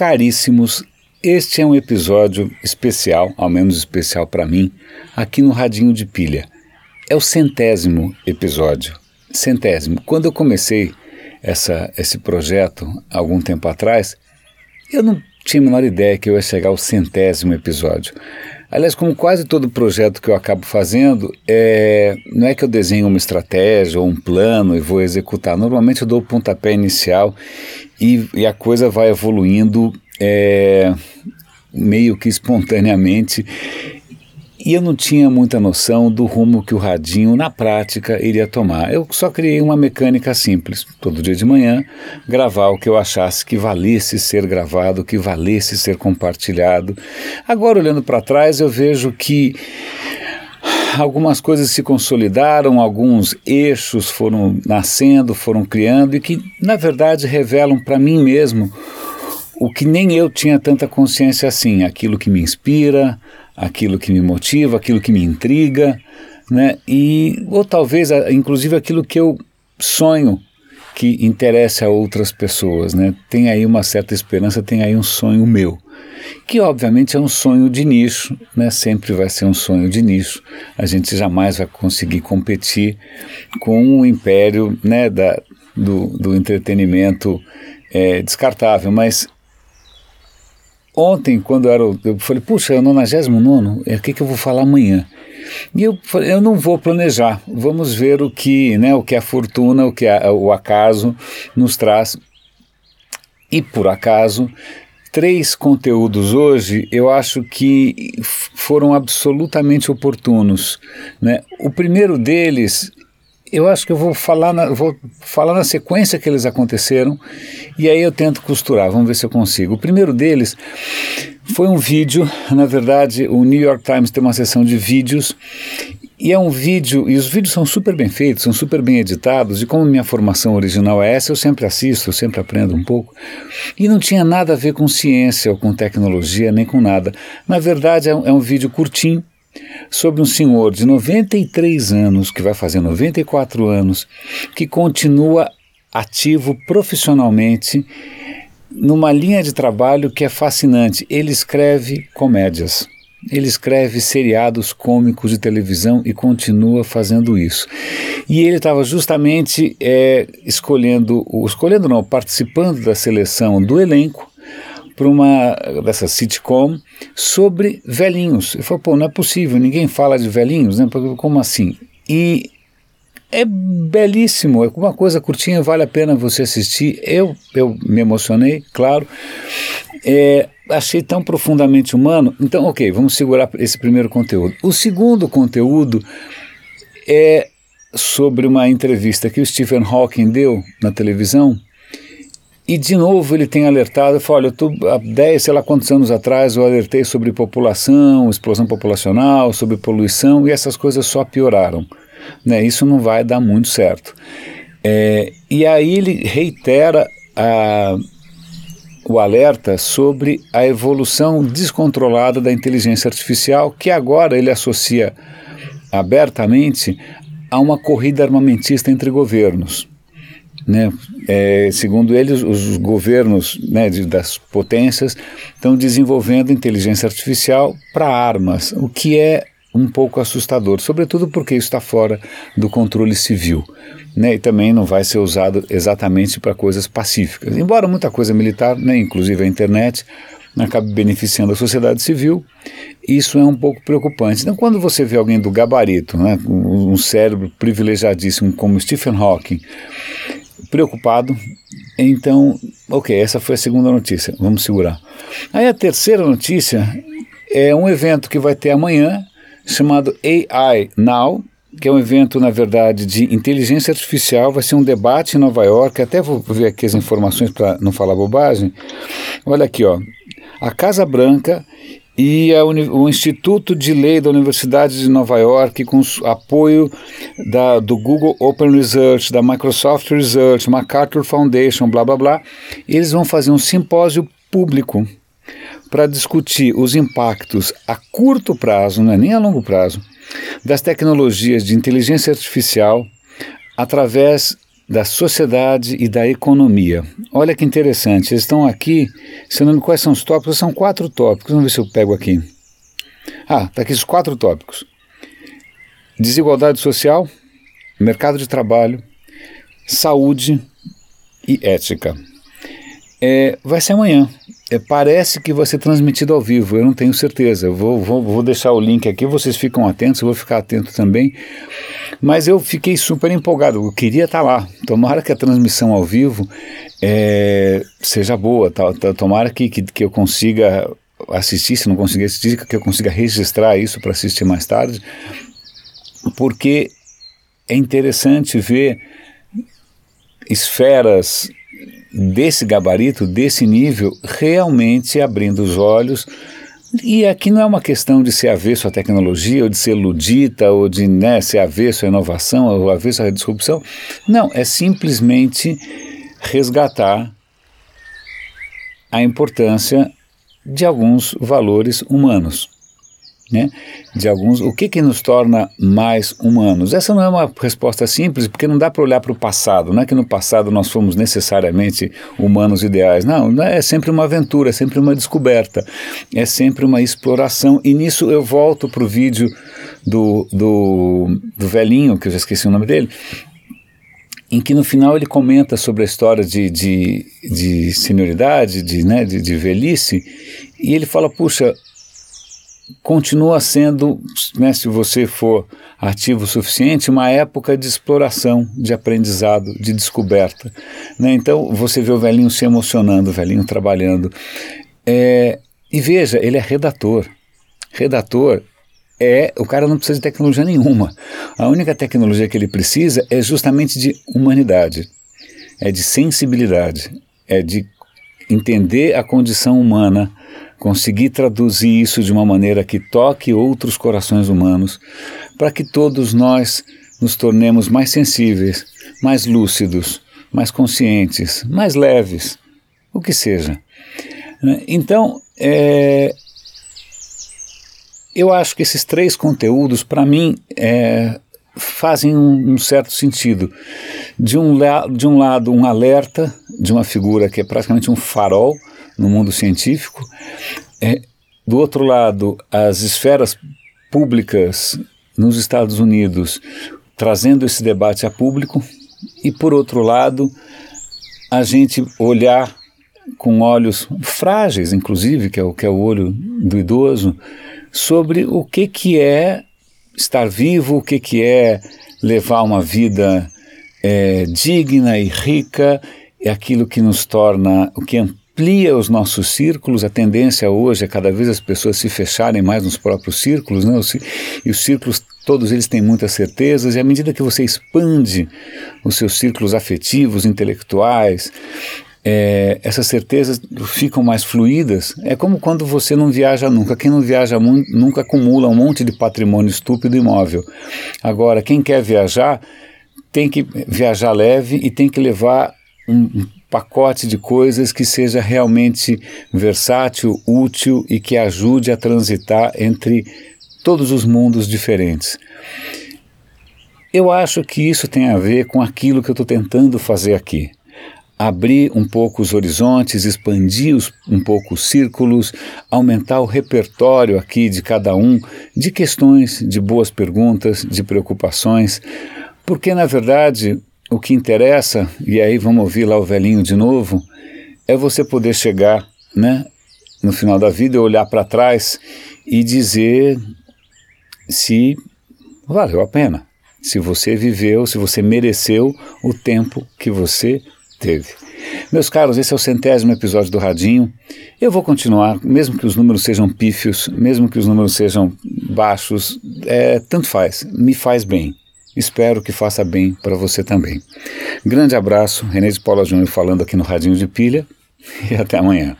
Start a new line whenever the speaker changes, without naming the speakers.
caríssimos, este é um episódio especial, ao menos especial para mim, aqui no Radinho de Pilha. É o centésimo episódio. Centésimo. Quando eu comecei essa, esse projeto, algum tempo atrás, eu não tinha a menor ideia que eu ia chegar ao centésimo episódio. Aliás, como quase todo projeto que eu acabo fazendo, é, não é que eu desenho uma estratégia ou um plano e vou executar. Normalmente eu dou o pontapé inicial e, e a coisa vai evoluindo é, meio que espontaneamente e eu não tinha muita noção do rumo que o radinho, na prática, iria tomar. Eu só criei uma mecânica simples, todo dia de manhã, gravar o que eu achasse que valesse ser gravado, que valesse ser compartilhado. Agora, olhando para trás, eu vejo que algumas coisas se consolidaram, alguns eixos foram nascendo, foram criando e que, na verdade, revelam para mim mesmo o que nem eu tinha tanta consciência assim, aquilo que me inspira, aquilo que me motiva, aquilo que me intriga, né? E ou talvez inclusive aquilo que eu sonho que interessa a outras pessoas, né? Tem aí uma certa esperança, tem aí um sonho meu, que obviamente é um sonho de nicho, né? Sempre vai ser um sonho de nicho. A gente jamais vai conseguir competir com o império, né? Da, do, do entretenimento é, descartável, mas Ontem, quando eu, era, eu falei, puxa, é o 99, é o que, que eu vou falar amanhã? E eu falei, eu não vou planejar, vamos ver o que, né, o que a fortuna, o que a, o acaso nos traz. E por acaso, três conteúdos hoje eu acho que foram absolutamente oportunos. Né? O primeiro deles eu acho que eu vou falar, na, vou falar na sequência que eles aconteceram e aí eu tento costurar, vamos ver se eu consigo. O primeiro deles foi um vídeo, na verdade, o New York Times tem uma seção de vídeos e é um vídeo, e os vídeos são super bem feitos, são super bem editados, e como minha formação original é essa, eu sempre assisto, eu sempre aprendo um pouco. E não tinha nada a ver com ciência ou com tecnologia, nem com nada. Na verdade, é um, é um vídeo curtinho, sobre um senhor de 93 anos, que vai fazer 94 anos, que continua ativo profissionalmente numa linha de trabalho que é fascinante. Ele escreve comédias. Ele escreve seriados cômicos de televisão e continua fazendo isso. E ele estava justamente é, escolhendo, escolhendo não, participando da seleção do elenco para uma dessa sitcom sobre velhinhos. Eu falei, pô, não é possível, ninguém fala de velhinhos, né? Como assim? E é belíssimo, é uma coisa curtinha, vale a pena você assistir. Eu, eu me emocionei, claro. É, achei tão profundamente humano. Então, ok, vamos segurar esse primeiro conteúdo. O segundo conteúdo é sobre uma entrevista que o Stephen Hawking deu na televisão e de novo ele tem alertado, fala, olha, eu tô, há 10, sei lá quantos anos atrás eu alertei sobre população, explosão populacional, sobre poluição e essas coisas só pioraram. Né? Isso não vai dar muito certo. É, e aí ele reitera a, o alerta sobre a evolução descontrolada da inteligência artificial, que agora ele associa abertamente a uma corrida armamentista entre governos. Né? É, segundo eles, os governos né, de, das potências estão desenvolvendo inteligência artificial para armas, o que é um pouco assustador, sobretudo porque isso está fora do controle civil. Né, e também não vai ser usado exatamente para coisas pacíficas. Embora muita coisa militar, né, inclusive a internet, acabe beneficiando a sociedade civil, isso é um pouco preocupante. Então, quando você vê alguém do gabarito, né, um cérebro privilegiadíssimo como Stephen Hawking, preocupado. Então, ok, essa foi a segunda notícia, vamos segurar. Aí a terceira notícia é um evento que vai ter amanhã, chamado AI Now, que é um evento, na verdade, de inteligência artificial. Vai ser um debate em Nova York. Até vou ver aqui as informações para não falar bobagem. Olha aqui, ó. A Casa Branca e o Instituto de Lei da Universidade de Nova York, com apoio da, do Google Open Research, da Microsoft Research, MacArthur Foundation, blá blá blá, eles vão fazer um simpósio público para discutir os impactos a curto prazo, não é nem a longo prazo, das tecnologias de inteligência artificial através da sociedade e da economia. Olha que interessante, eles estão aqui, se não me quais são os tópicos, são quatro tópicos, vamos ver se eu pego aqui. Ah, está aqui os quatro tópicos. Desigualdade social, mercado de trabalho, saúde e ética. É, vai ser amanhã. É, parece que vai ser transmitido ao vivo, eu não tenho certeza. Vou, vou, vou deixar o link aqui, vocês ficam atentos, eu vou ficar atento também. Mas eu fiquei super empolgado, eu queria estar lá. Tomara que a transmissão ao vivo é, seja boa, tá, tá, tomara que, que, que eu consiga assistir, se não conseguir assistir, que eu consiga registrar isso para assistir mais tarde, porque é interessante ver esferas desse gabarito, desse nível, realmente abrindo os olhos. E aqui não é uma questão de ser avesso à tecnologia, ou de ser ludita, ou de né, ser avesso à inovação, ou avesso à disrupção. Não, é simplesmente resgatar a importância de alguns valores humanos né, de alguns, o que que nos torna mais humanos? Essa não é uma resposta simples, porque não dá para olhar para o passado, não é que no passado nós fomos necessariamente humanos ideais, não, é sempre uma aventura, é sempre uma descoberta, é sempre uma exploração, e nisso eu volto para o vídeo do, do, do velhinho, que eu já esqueci o nome dele, em que no final ele comenta sobre a história de, de, de senioridade, de, né, de, de velhice, e ele fala, puxa, continua sendo, né, se você for ativo o suficiente, uma época de exploração, de aprendizado, de descoberta. Né? Então você vê o velhinho se emocionando, o velhinho trabalhando. É, e veja, ele é redator. Redator é. O cara não precisa de tecnologia nenhuma. A única tecnologia que ele precisa é justamente de humanidade, é de sensibilidade, é de entender a condição humana conseguir traduzir isso de uma maneira que toque outros corações humanos, para que todos nós nos tornemos mais sensíveis, mais lúcidos, mais conscientes, mais leves, o que seja. Então, é, eu acho que esses três conteúdos, para mim, é, fazem um, um, certo sentido. De um, de um lado, um alerta de uma figura que é praticamente um farol no mundo científico. É, do outro lado, as esferas públicas nos Estados Unidos trazendo esse debate a público, e por outro lado, a gente olhar com olhos frágeis, inclusive, que é o que é o olho do idoso, sobre o que que é estar vivo, o que que é levar uma vida é, digna e rica, é aquilo que nos torna, o que amplia os nossos círculos. A tendência hoje é cada vez as pessoas se fecharem mais nos próprios círculos, né? e os círculos, todos eles têm muitas certezas, e à medida que você expande os seus círculos afetivos, intelectuais, é, essas certezas ficam mais fluídas. É como quando você não viaja nunca. Quem não viaja nunca acumula um monte de patrimônio estúpido imóvel. Agora, quem quer viajar tem que viajar leve e tem que levar um, pacote de coisas que seja realmente versátil, útil e que ajude a transitar entre todos os mundos diferentes. Eu acho que isso tem a ver com aquilo que eu estou tentando fazer aqui. Abrir um pouco os horizontes, expandir os, um pouco os círculos, aumentar o repertório aqui de cada um de questões, de boas perguntas, de preocupações, porque na verdade o que interessa, e aí vamos ouvir lá o velhinho de novo, é você poder chegar, né, no final da vida, olhar para trás e dizer se valeu a pena, se você viveu, se você mereceu o tempo que você teve. Meus caros, esse é o centésimo episódio do Radinho. Eu vou continuar, mesmo que os números sejam pífios, mesmo que os números sejam baixos, é, tanto faz, me faz bem. Espero que faça bem para você também. Grande abraço, René de Paula Júnior falando aqui no Radinho de Pilha e até amanhã.